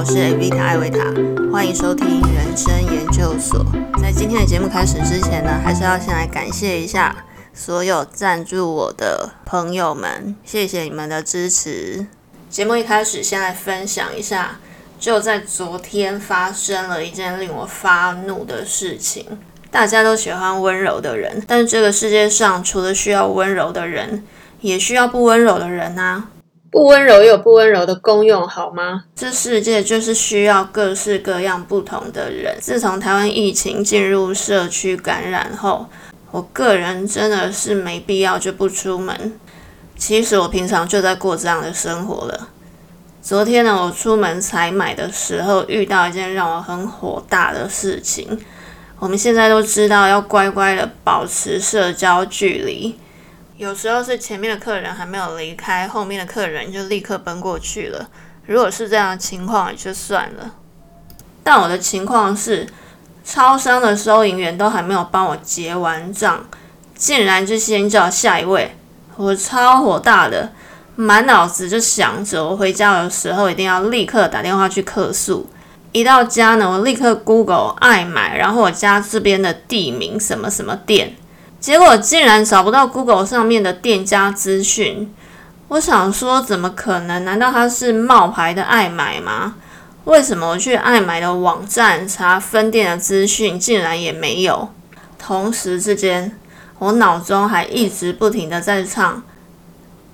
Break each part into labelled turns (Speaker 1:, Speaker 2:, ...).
Speaker 1: 我是 Avita 艾维塔，欢迎收听人生研究所。在今天的节目开始之前呢，还是要先来感谢一下所有赞助我的朋友们，谢谢你们的支持。节目一开始，先来分享一下，就在昨天发生了一件令我发怒的事情。大家都喜欢温柔的人，但这个世界上除了需要温柔的人，也需要不温柔的人啊。不温柔也有不温柔的功用，好吗？这世界就是需要各式各样不同的人。自从台湾疫情进入社区感染后，我个人真的是没必要就不出门。其实我平常就在过这样的生活了。昨天呢，我出门采买的时候，遇到一件让我很火大的事情。我们现在都知道要乖乖的保持社交距离。有时候是前面的客人还没有离开，后面的客人就立刻奔过去了。如果是这样的情况也就算了，但我的情况是，超商的收银员都还没有帮我结完账，竟然就先叫下一位，我超火大的，满脑子就想着我回家的时候一定要立刻打电话去客诉。一到家呢，我立刻 Google 爱买，然后我家这边的地名什么什么店。结果竟然找不到 Google 上面的店家资讯，我想说怎么可能？难道他是冒牌的爱买吗？为什么我去爱买的网站查分店的资讯，竟然也没有？同时之间，我脑中还一直不停的在唱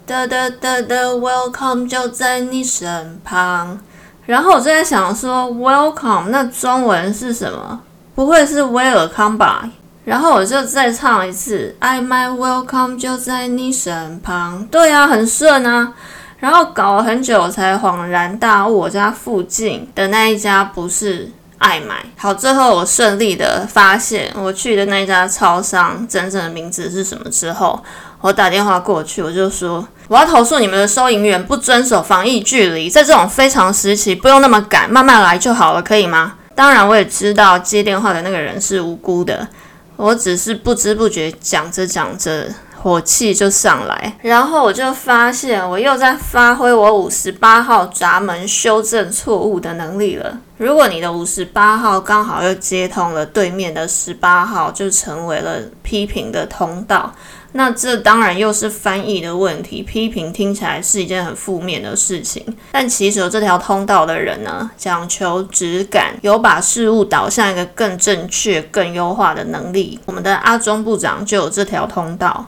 Speaker 1: 的的的的 Welcome 就在你身旁，然后我就在想说 Welcome 那中文是什么？不会是 Welcome 吧？然后我就再唱一次，I my welcome 就在你身旁。对啊，很顺啊。然后搞了很久才恍然大悟，我家附近的那一家不是爱买。好，最后我顺利的发现我去的那一家超商真正的名字是什么之后，我打电话过去，我就说我要投诉你们的收银员不遵守防疫距离，在这种非常时期不用那么赶，慢慢来就好了，可以吗？当然，我也知道接电话的那个人是无辜的。我只是不知不觉讲着讲着，火气就上来，然后我就发现我又在发挥我五十八号闸门修正错误的能力了。如果你的五十八号刚好又接通了对面的十八号，就成为了批评的通道。那这当然又是翻译的问题，批评听起来是一件很负面的事情，但其实有这条通道的人呢，讲求质感，有把事物导向一个更正确、更优化的能力。我们的阿中部长就有这条通道。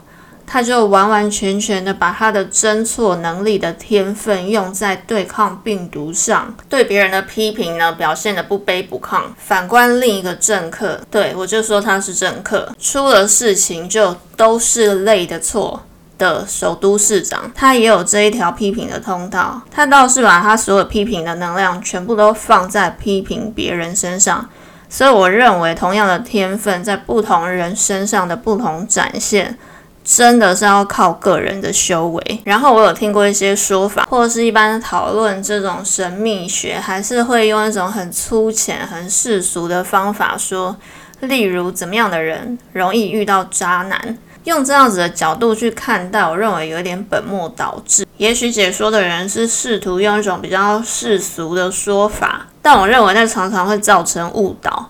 Speaker 1: 他就完完全全的把他的侦错能力的天分用在对抗病毒上，对别人的批评呢表现的不卑不亢。反观另一个政客，对我就说他是政客，出了事情就都是累的错的首都市长，他也有这一条批评的通道。他倒是把他所有批评的能量全部都放在批评别人身上，所以我认为同样的天分在不同人身上的不同展现。真的是要靠个人的修为。然后我有听过一些说法，或者是一般讨论这种神秘学，还是会用一种很粗浅、很世俗的方法说，例如怎么样的人容易遇到渣男，用这样子的角度去看待，我认为有点本末倒置。也许解说的人是试图用一种比较世俗的说法，但我认为那常常会造成误导。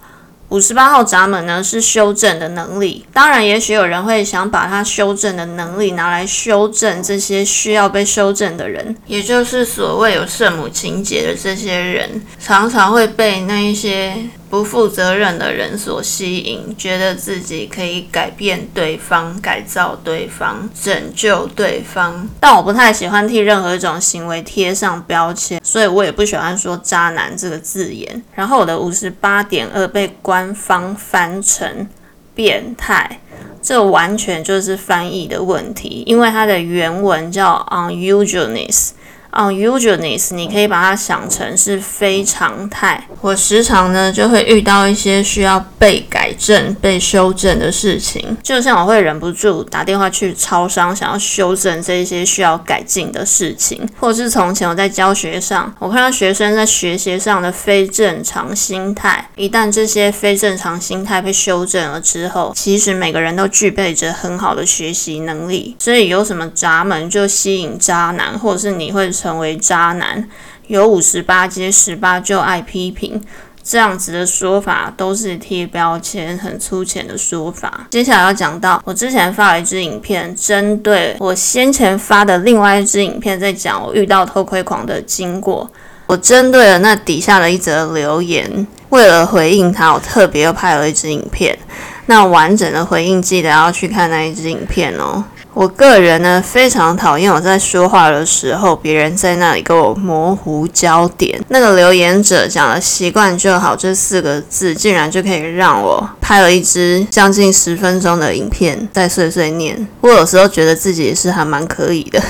Speaker 1: 五十八号闸门呢是修正的能力，当然，也许有人会想把它修正的能力拿来修正这些需要被修正的人，也就是所谓有圣母情节的这些人，常常会被那一些。不负责任的人所吸引，觉得自己可以改变对方、改造对方、拯救对方。但我不太喜欢替任何一种行为贴上标签，所以我也不喜欢说“渣男”这个字眼。然后我的五十八点二被官方翻成“变态”，这完全就是翻译的问题，因为它的原文叫 “unusualness”。Unusualness，你可以把它想成是非常态。我时常呢就会遇到一些需要被改正、被修正的事情，就像我会忍不住打电话去超商，想要修正这些需要改进的事情，或是从前我在教学上，我看到学生在学习上的非正常心态，一旦这些非正常心态被修正了之后，其实每个人都具备着很好的学习能力。所以有什么闸门就吸引渣男，或者是你会。成为渣男，有五十八接十八就爱批评。这样子的说法都是贴标签、很粗浅的说法。接下来要讲到，我之前发了一支影片，针对我先前发的另外一支影片，在讲我遇到偷窥狂的经过。我针对了那底下的一则留言，为了回应他，我特别又拍了一支影片。那完整的回应，记得要去看那一支影片哦。我个人呢，非常讨厌我在说话的时候，别人在那里给我模糊焦点。那个留言者讲了“习惯就好”这四个字，竟然就可以让我拍了一支将近十分钟的影片在碎碎念。我有时候觉得自己也是还蛮可以的，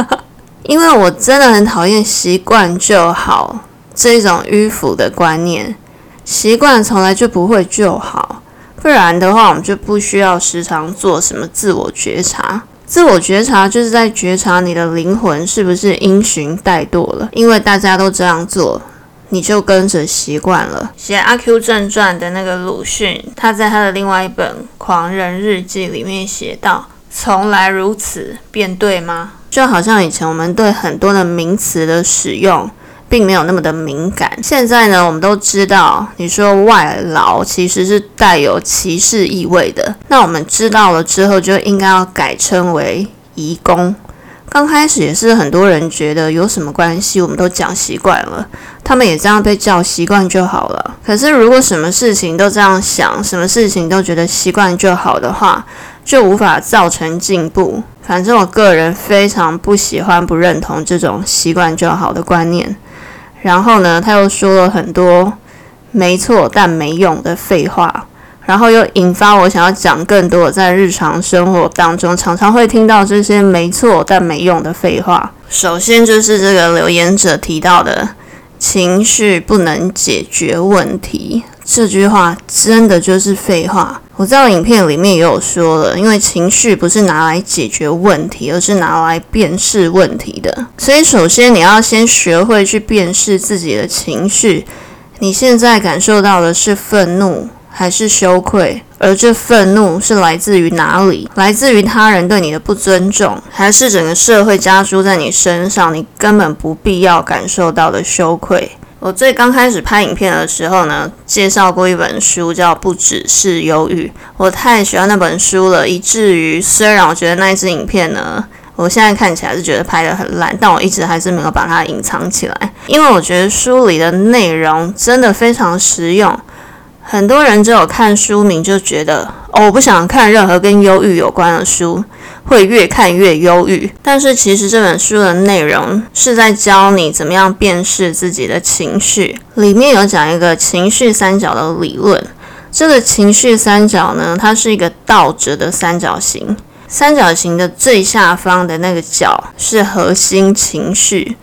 Speaker 1: 因为我真的很讨厌“习惯就好”这种迂腐的观念。习惯从来就不会就好。不然的话，我们就不需要时常做什么自我觉察。自我觉察就是在觉察你的灵魂是不是因循怠惰了。因为大家都这样做，你就跟着习惯了。写《阿 Q 正传》的那个鲁迅，他在他的另外一本《狂人日记》里面写道：“从来如此，便对吗？”就好像以前我们对很多的名词的使用。并没有那么的敏感。现在呢，我们都知道，你说外劳其实是带有歧视意味的。那我们知道了之后，就应该要改称为移工。刚开始也是很多人觉得有什么关系，我们都讲习惯了，他们也这样被叫习惯就好了。可是如果什么事情都这样想，什么事情都觉得习惯就好的话，就无法造成进步。反正我个人非常不喜欢、不认同这种习惯就好的观念。然后呢，他又说了很多没错但没用的废话，然后又引发我想要讲更多在日常生活当中常常会听到这些没错但没用的废话。首先就是这个留言者提到的情绪不能解决问题。这句话真的就是废话。我在影片里面也有说了，因为情绪不是拿来解决问题，而是拿来辨识问题的。所以，首先你要先学会去辨识自己的情绪。你现在感受到的是愤怒还是羞愧？而这愤怒是来自于哪里？来自于他人对你的不尊重，还是整个社会加诸在你身上你根本不必要感受到的羞愧？我最刚开始拍影片的时候呢，介绍过一本书，叫《不只是忧郁》。我太喜欢那本书了，以至于虽然我觉得那一支影片呢，我现在看起来是觉得拍得很烂，但我一直还是没有把它隐藏起来，因为我觉得书里的内容真的非常实用。很多人只有看书名就觉得，哦，我不想看任何跟忧郁有关的书。会越看越忧郁，但是其实这本书的内容是在教你怎么样辨识自己的情绪。里面有讲一个情绪三角的理论。这个情绪三角呢，它是一个倒着的三角形。三角形的最下方的那个角是核心情绪。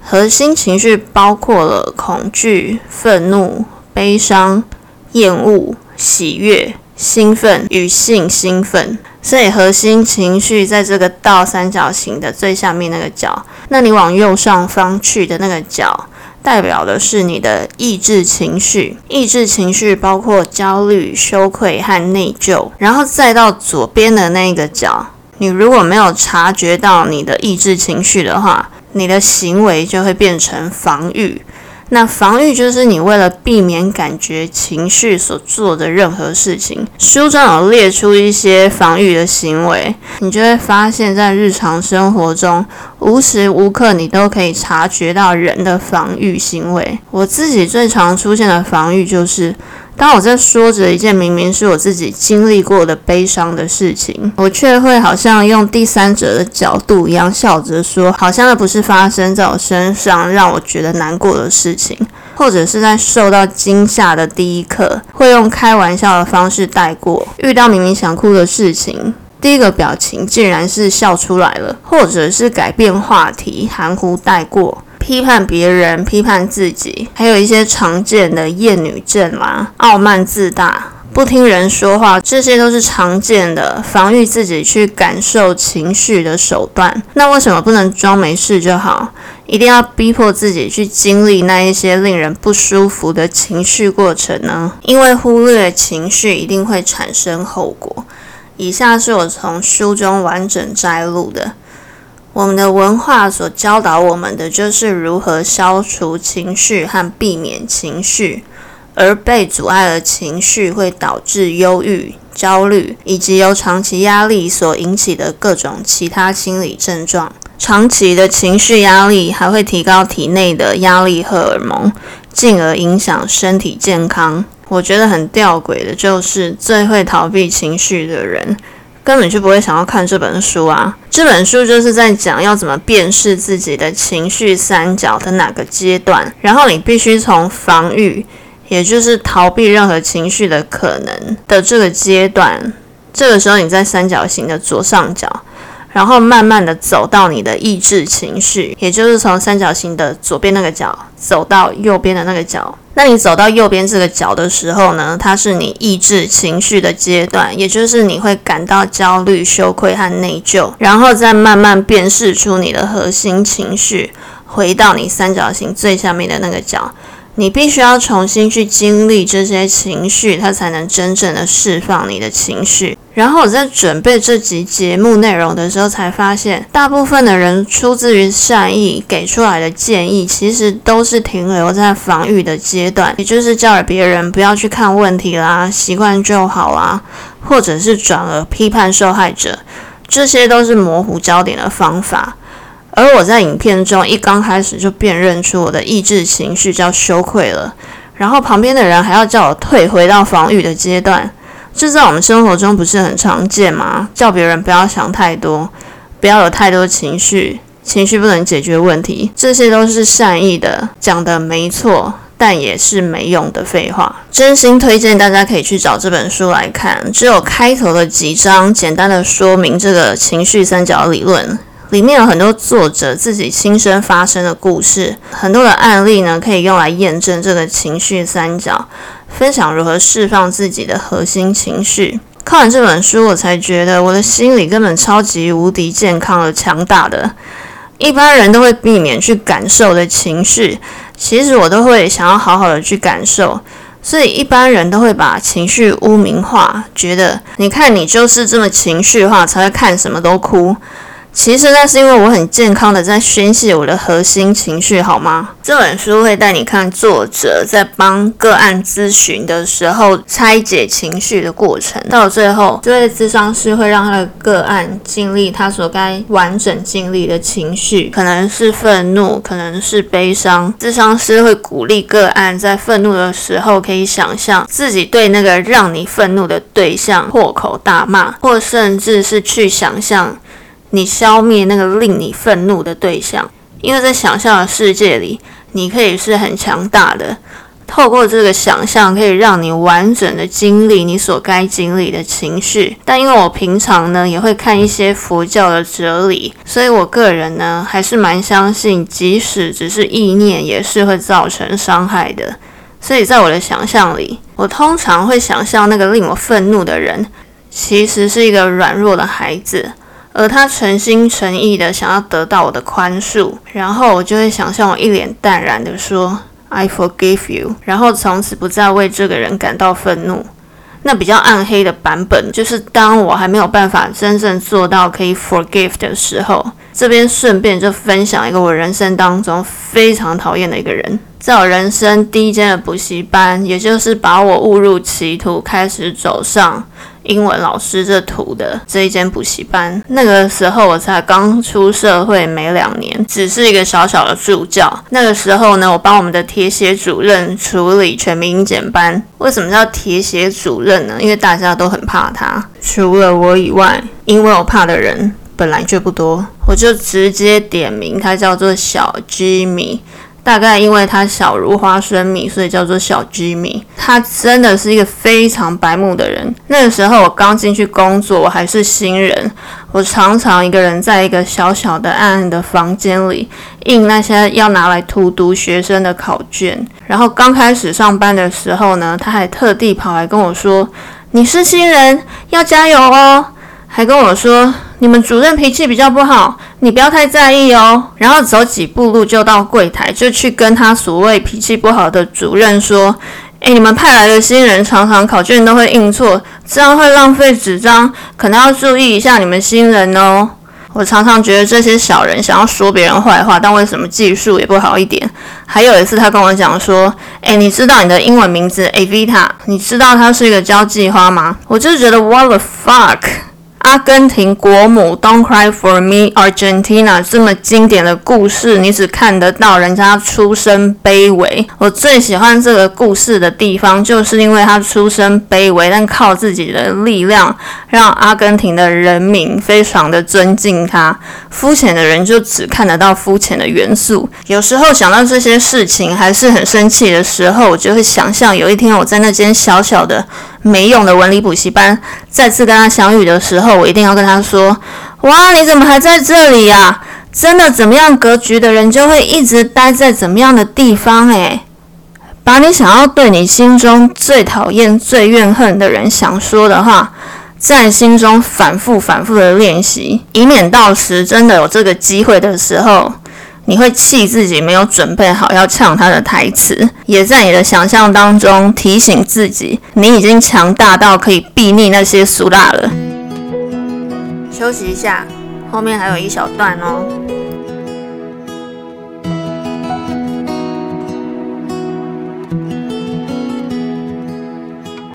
Speaker 1: 核心情绪包括了恐惧、愤怒、悲伤、厌恶、喜悦、兴奋与性兴奋。所以核心情绪在这个倒三角形的最下面那个角，那你往右上方去的那个角，代表的是你的意志情绪。意志情绪包括焦虑、羞愧和内疚。然后再到左边的那个角，你如果没有察觉到你的意志情绪的话，你的行为就会变成防御。那防御就是你为了避免感觉情绪所做的任何事情。书中有列出一些防御的行为，你就会发现，在日常生活中无时无刻你都可以察觉到人的防御行为。我自己最常出现的防御就是。当我在说着一件明明是我自己经历过的悲伤的事情，我却会好像用第三者的角度一样笑着说，好像那不是发生在我身上让我觉得难过的事情，或者是在受到惊吓的第一刻，会用开玩笑的方式带过；遇到明明想哭的事情，第一个表情竟然是笑出来了，或者是改变话题，含糊带过。批判别人，批判自己，还有一些常见的厌女症啦，傲慢自大，不听人说话，这些都是常见的防御自己去感受情绪的手段。那为什么不能装没事就好？一定要逼迫自己去经历那一些令人不舒服的情绪过程呢？因为忽略情绪一定会产生后果。以下是我从书中完整摘录的。我们的文化所教导我们的，就是如何消除情绪和避免情绪，而被阻碍的情绪会导致忧郁、焦虑，以及由长期压力所引起的各种其他心理症状。长期的情绪压力还会提高体内的压力荷尔蒙，进而影响身体健康。我觉得很吊诡的就是，最会逃避情绪的人。根本就不会想要看这本书啊！这本书就是在讲要怎么辨识自己的情绪三角的哪个阶段，然后你必须从防御，也就是逃避任何情绪的可能的这个阶段，这个时候你在三角形的左上角。然后慢慢的走到你的意志情绪，也就是从三角形的左边那个角走到右边的那个角。那你走到右边这个角的时候呢，它是你抑制情绪的阶段，也就是你会感到焦虑、羞愧和内疚，然后再慢慢辨识出你的核心情绪，回到你三角形最下面的那个角。你必须要重新去经历这些情绪，它才能真正的释放你的情绪。然后我在准备这集节目内容的时候，才发现大部分的人出自于善意给出来的建议，其实都是停留在防御的阶段，也就是叫别人不要去看问题啦，习惯就好啦，或者是转而批判受害者，这些都是模糊焦点的方法。而我在影片中一刚开始就辨认出我的意志情绪叫羞愧了，然后旁边的人还要叫我退回到防御的阶段，这在我们生活中不是很常见吗？叫别人不要想太多，不要有太多情绪，情绪不能解决问题，这些都是善意的，讲的没错，但也是没用的废话。真心推荐大家可以去找这本书来看，只有开头的几章简单的说明这个情绪三角理论。里面有很多作者自己亲身发生的故事，很多的案例呢，可以用来验证这个情绪三角，分享如何释放自己的核心情绪。看完这本书，我才觉得我的心理根本超级无敌健康而强大的。一般人都会避免去感受的情绪，其实我都会想要好好的去感受。所以一般人都会把情绪污名化，觉得你看你就是这么情绪化，才会看什么都哭。其实那是因为我很健康的在宣泄我的核心情绪，好吗？这本书会带你看作者在帮个案咨询的时候拆解情绪的过程，到最后，这位咨商师会让他的个案经历他所该完整经历的情绪，可能是愤怒，可能是悲伤。咨商师会鼓励个案在愤怒的时候，可以想象自己对那个让你愤怒的对象破口大骂，或甚至是去想象。你消灭那个令你愤怒的对象，因为在想象的世界里，你可以是很强大的。透过这个想象，可以让你完整的经历你所该经历的情绪。但因为我平常呢也会看一些佛教的哲理，所以我个人呢还是蛮相信，即使只是意念，也是会造成伤害的。所以在我的想象里，我通常会想象那个令我愤怒的人，其实是一个软弱的孩子。而他诚心诚意的想要得到我的宽恕，然后我就会想象我一脸淡然的说 "I forgive you"，然后从此不再为这个人感到愤怒。那比较暗黑的版本，就是当我还没有办法真正做到可以 forgive 的时候，这边顺便就分享一个我人生当中非常讨厌的一个人，在我人生第一间的补习班，也就是把我误入歧途，开始走上。英文老师这图的这一间补习班，那个时候我才刚出社会没两年，只是一个小小的助教。那个时候呢，我帮我们的铁血主任处理全民英检班。为什么叫铁血主任呢？因为大家都很怕他，除了我以外，因为我怕的人本来就不多，我就直接点名他叫做小 Jimmy。大概因为他小如花生米，所以叫做小居民。他真的是一个非常白目的人。那个时候我刚进去工作，我还是新人，我常常一个人在一个小小的暗暗的房间里印那些要拿来荼毒学生的考卷。然后刚开始上班的时候呢，他还特地跑来跟我说：“你是新人，要加油哦。”还跟我说。你们主任脾气比较不好，你不要太在意哦。然后走几步路就到柜台，就去跟他所谓脾气不好的主任说：“诶，你们派来的新人常常考卷都会印错，这样会浪费纸张，可能要注意一下你们新人哦。”我常常觉得这些小人想要说别人坏话，但为什么技术也不好一点？还有一次，他跟我讲说：“哎，你知道你的英文名字 Avita？你知道它是一个交际花吗？”我就觉得 What the fuck！阿根廷国母 Don't Cry for Me Argentina 这么经典的故事，你只看得到人家出身卑微。我最喜欢这个故事的地方，就是因为他出身卑微，但靠自己的力量，让阿根廷的人民非常的尊敬他。肤浅的人就只看得到肤浅的元素。有时候想到这些事情，还是很生气的时候，我就会想象有一天我在那间小小的。没用的文理补习班，再次跟他相遇的时候，我一定要跟他说：“哇，你怎么还在这里呀？真的怎么样格局的人，就会一直待在怎么样的地方？诶，把你想要对你心中最讨厌、最怨恨的人想说的话，在心中反复、反复的练习，以免到时真的有这个机会的时候。”你会气自己没有准备好要唱他的台词，也在你的想象当中提醒自己，你已经强大到可以避逆那些俗辣了。休息一下，后面还有一小段哦。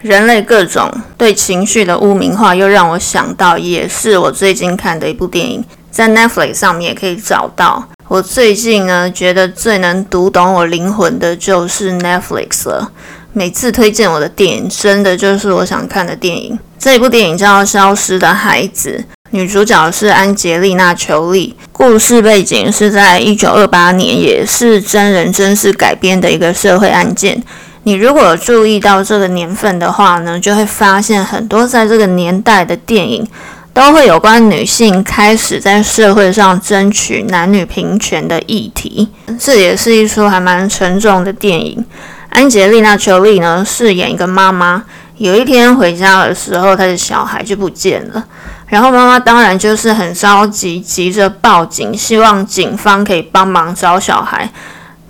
Speaker 1: 人类各种对情绪的污名化，又让我想到，也是我最近看的一部电影，在 Netflix 上面也可以找到。我最近呢，觉得最能读懂我灵魂的就是 Netflix 了。每次推荐我的电影，真的就是我想看的电影。这一部电影叫《消失的孩子》，女主角是安杰丽娜·裘丽。故事背景是在一九二八年，也是真人真事改编的一个社会案件。你如果注意到这个年份的话呢，就会发现很多在这个年代的电影。都会有关女性开始在社会上争取男女平权的议题，这也是一出还蛮沉重的电影。安吉丽娜·裘丽呢饰演一个妈妈，有一天回家的时候，她的小孩就不见了，然后妈妈当然就是很着急，急着报警，希望警方可以帮忙找小孩。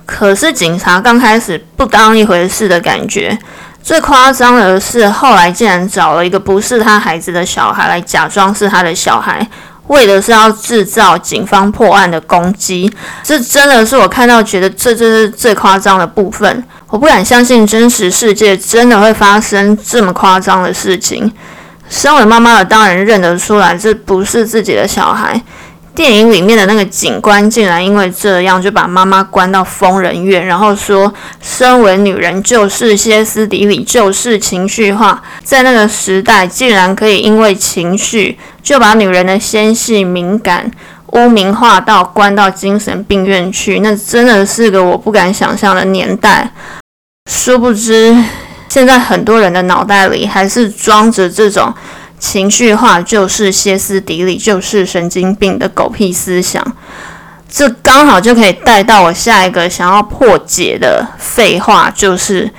Speaker 1: 可是警察刚开始不当一回事的感觉。最夸张的是，后来竟然找了一个不是他孩子的小孩来假装是他的小孩，为的是要制造警方破案的攻击。这真的是我看到觉得这就是最夸张的部分。我不敢相信真实世界真的会发生这么夸张的事情。身为妈妈的当然认得出来，这不是自己的小孩。电影里面的那个警官竟然因为这样就把妈妈关到疯人院，然后说，身为女人就是歇斯底里，就是情绪化，在那个时代竟然可以因为情绪就把女人的纤细敏感污名化到关到精神病院去，那真的是个我不敢想象的年代。殊不知，现在很多人的脑袋里还是装着这种。情绪化就是歇斯底里，就是神经病的狗屁思想。这刚好就可以带到我下一个想要破解的废话，就是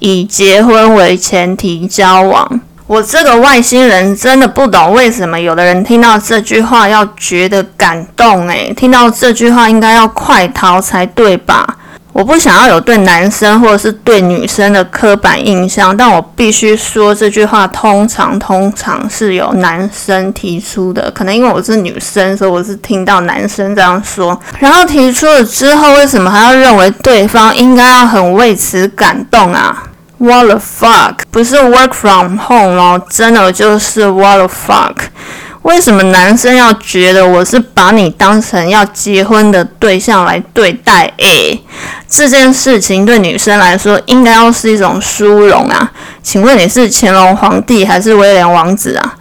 Speaker 1: 以结婚为前提交往。我这个外星人真的不懂为什么有的人听到这句话要觉得感动，诶，听到这句话应该要快逃才对吧？我不想要有对男生或者是对女生的刻板印象，但我必须说这句话通常通常是由男生提出的。可能因为我是女生，所以我是听到男生这样说。然后提出了之后，为什么还要认为对方应该要很为此感动啊？What the fuck？不是 work from home 哦，真的就是 What the fuck？为什么男生要觉得我是把你当成要结婚的对象来对待？诶，这件事情对女生来说应该要是一种殊荣啊！请问你是乾隆皇帝还是威廉王子啊？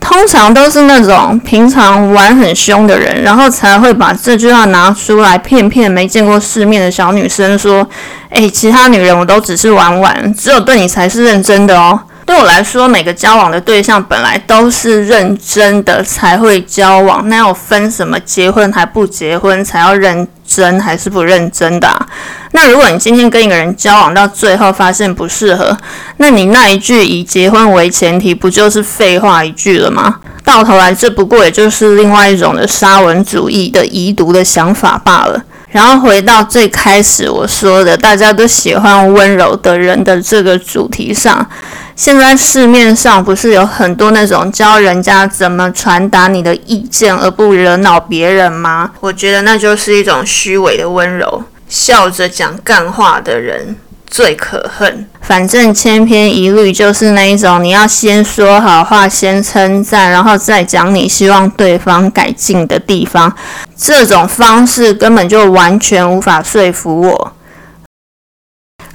Speaker 1: 通常都是那种平常玩很凶的人，然后才会把这句话拿出来骗骗没见过世面的小女生说：“诶，其他女人我都只是玩玩，只有对你才是认真的哦。”对我来说，每个交往的对象本来都是认真的才会交往，那要分什么结婚还不结婚才要认真还是不认真的？那如果你今天跟一个人交往到最后发现不适合，那你那一句以结婚为前提，不就是废话一句了吗？到头来，这不过也就是另外一种的沙文主义的遗毒的想法罢了。然后回到最开始我说的，大家都喜欢温柔的人的这个主题上，现在市面上不是有很多那种教人家怎么传达你的意见而不惹恼别人吗？我觉得那就是一种虚伪的温柔，笑着讲干话的人。最可恨，反正千篇一律就是那一种，你要先说好话，先称赞，然后再讲你希望对方改进的地方。这种方式根本就完全无法说服我。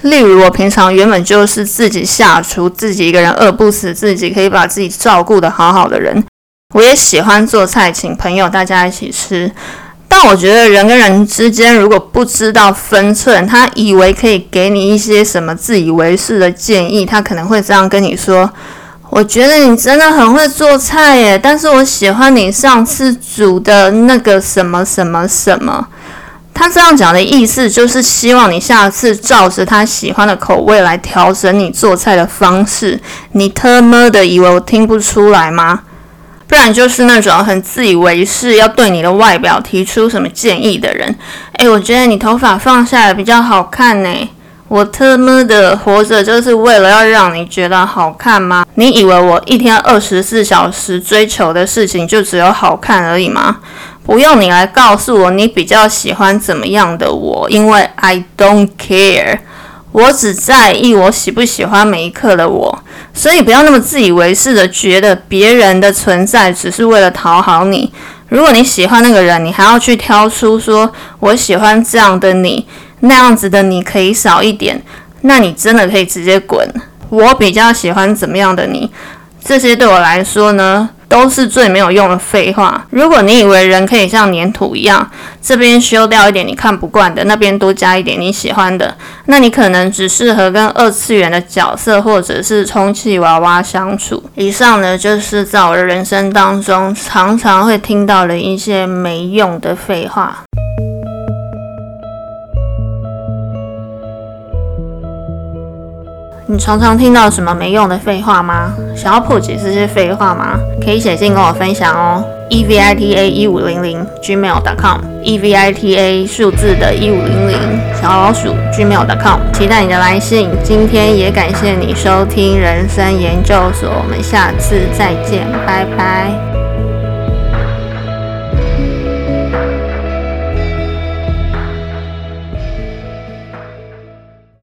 Speaker 1: 例如，我平常原本就是自己下厨，自己一个人饿不死，自己可以把自己照顾得好好的人，我也喜欢做菜，请朋友大家一起吃。但我觉得人跟人之间如果不知道分寸，他以为可以给你一些什么自以为是的建议，他可能会这样跟你说：“我觉得你真的很会做菜耶，但是我喜欢你上次煮的那个什么什么什么。”他这样讲的意思就是希望你下次照着他喜欢的口味来调整你做菜的方式。你特么的以为我听不出来吗？不然就是那种很自以为是，要对你的外表提出什么建议的人。诶，我觉得你头发放下来比较好看呢。我特么的活着就是为了要让你觉得好看吗？你以为我一天二十四小时追求的事情就只有好看而已吗？不用你来告诉我你比较喜欢怎么样的我，因为 I don't care。我只在意我喜不喜欢每一刻的我，所以不要那么自以为是的觉得别人的存在只是为了讨好你。如果你喜欢那个人，你还要去挑出说我喜欢这样的你，那样子的你可以少一点，那你真的可以直接滚。我比较喜欢怎么样的你，这些对我来说呢？都是最没有用的废话。如果你以为人可以像粘土一样，这边修掉一点你看不惯的，那边多加一点你喜欢的，那你可能只适合跟二次元的角色或者是充气娃娃相处。以上呢，就是在我的人生当中常常会听到的一些没用的废话。你常常听到什么没用的废话吗？想要破解这些废话吗？可以写信跟我分享哦。e v i t a 一五零零 gmail.com e v i t a 数字的一五零零小老鼠 gmail.com，期待你的来信。今天也感谢你收听人生研究所，我们下次再见，拜拜。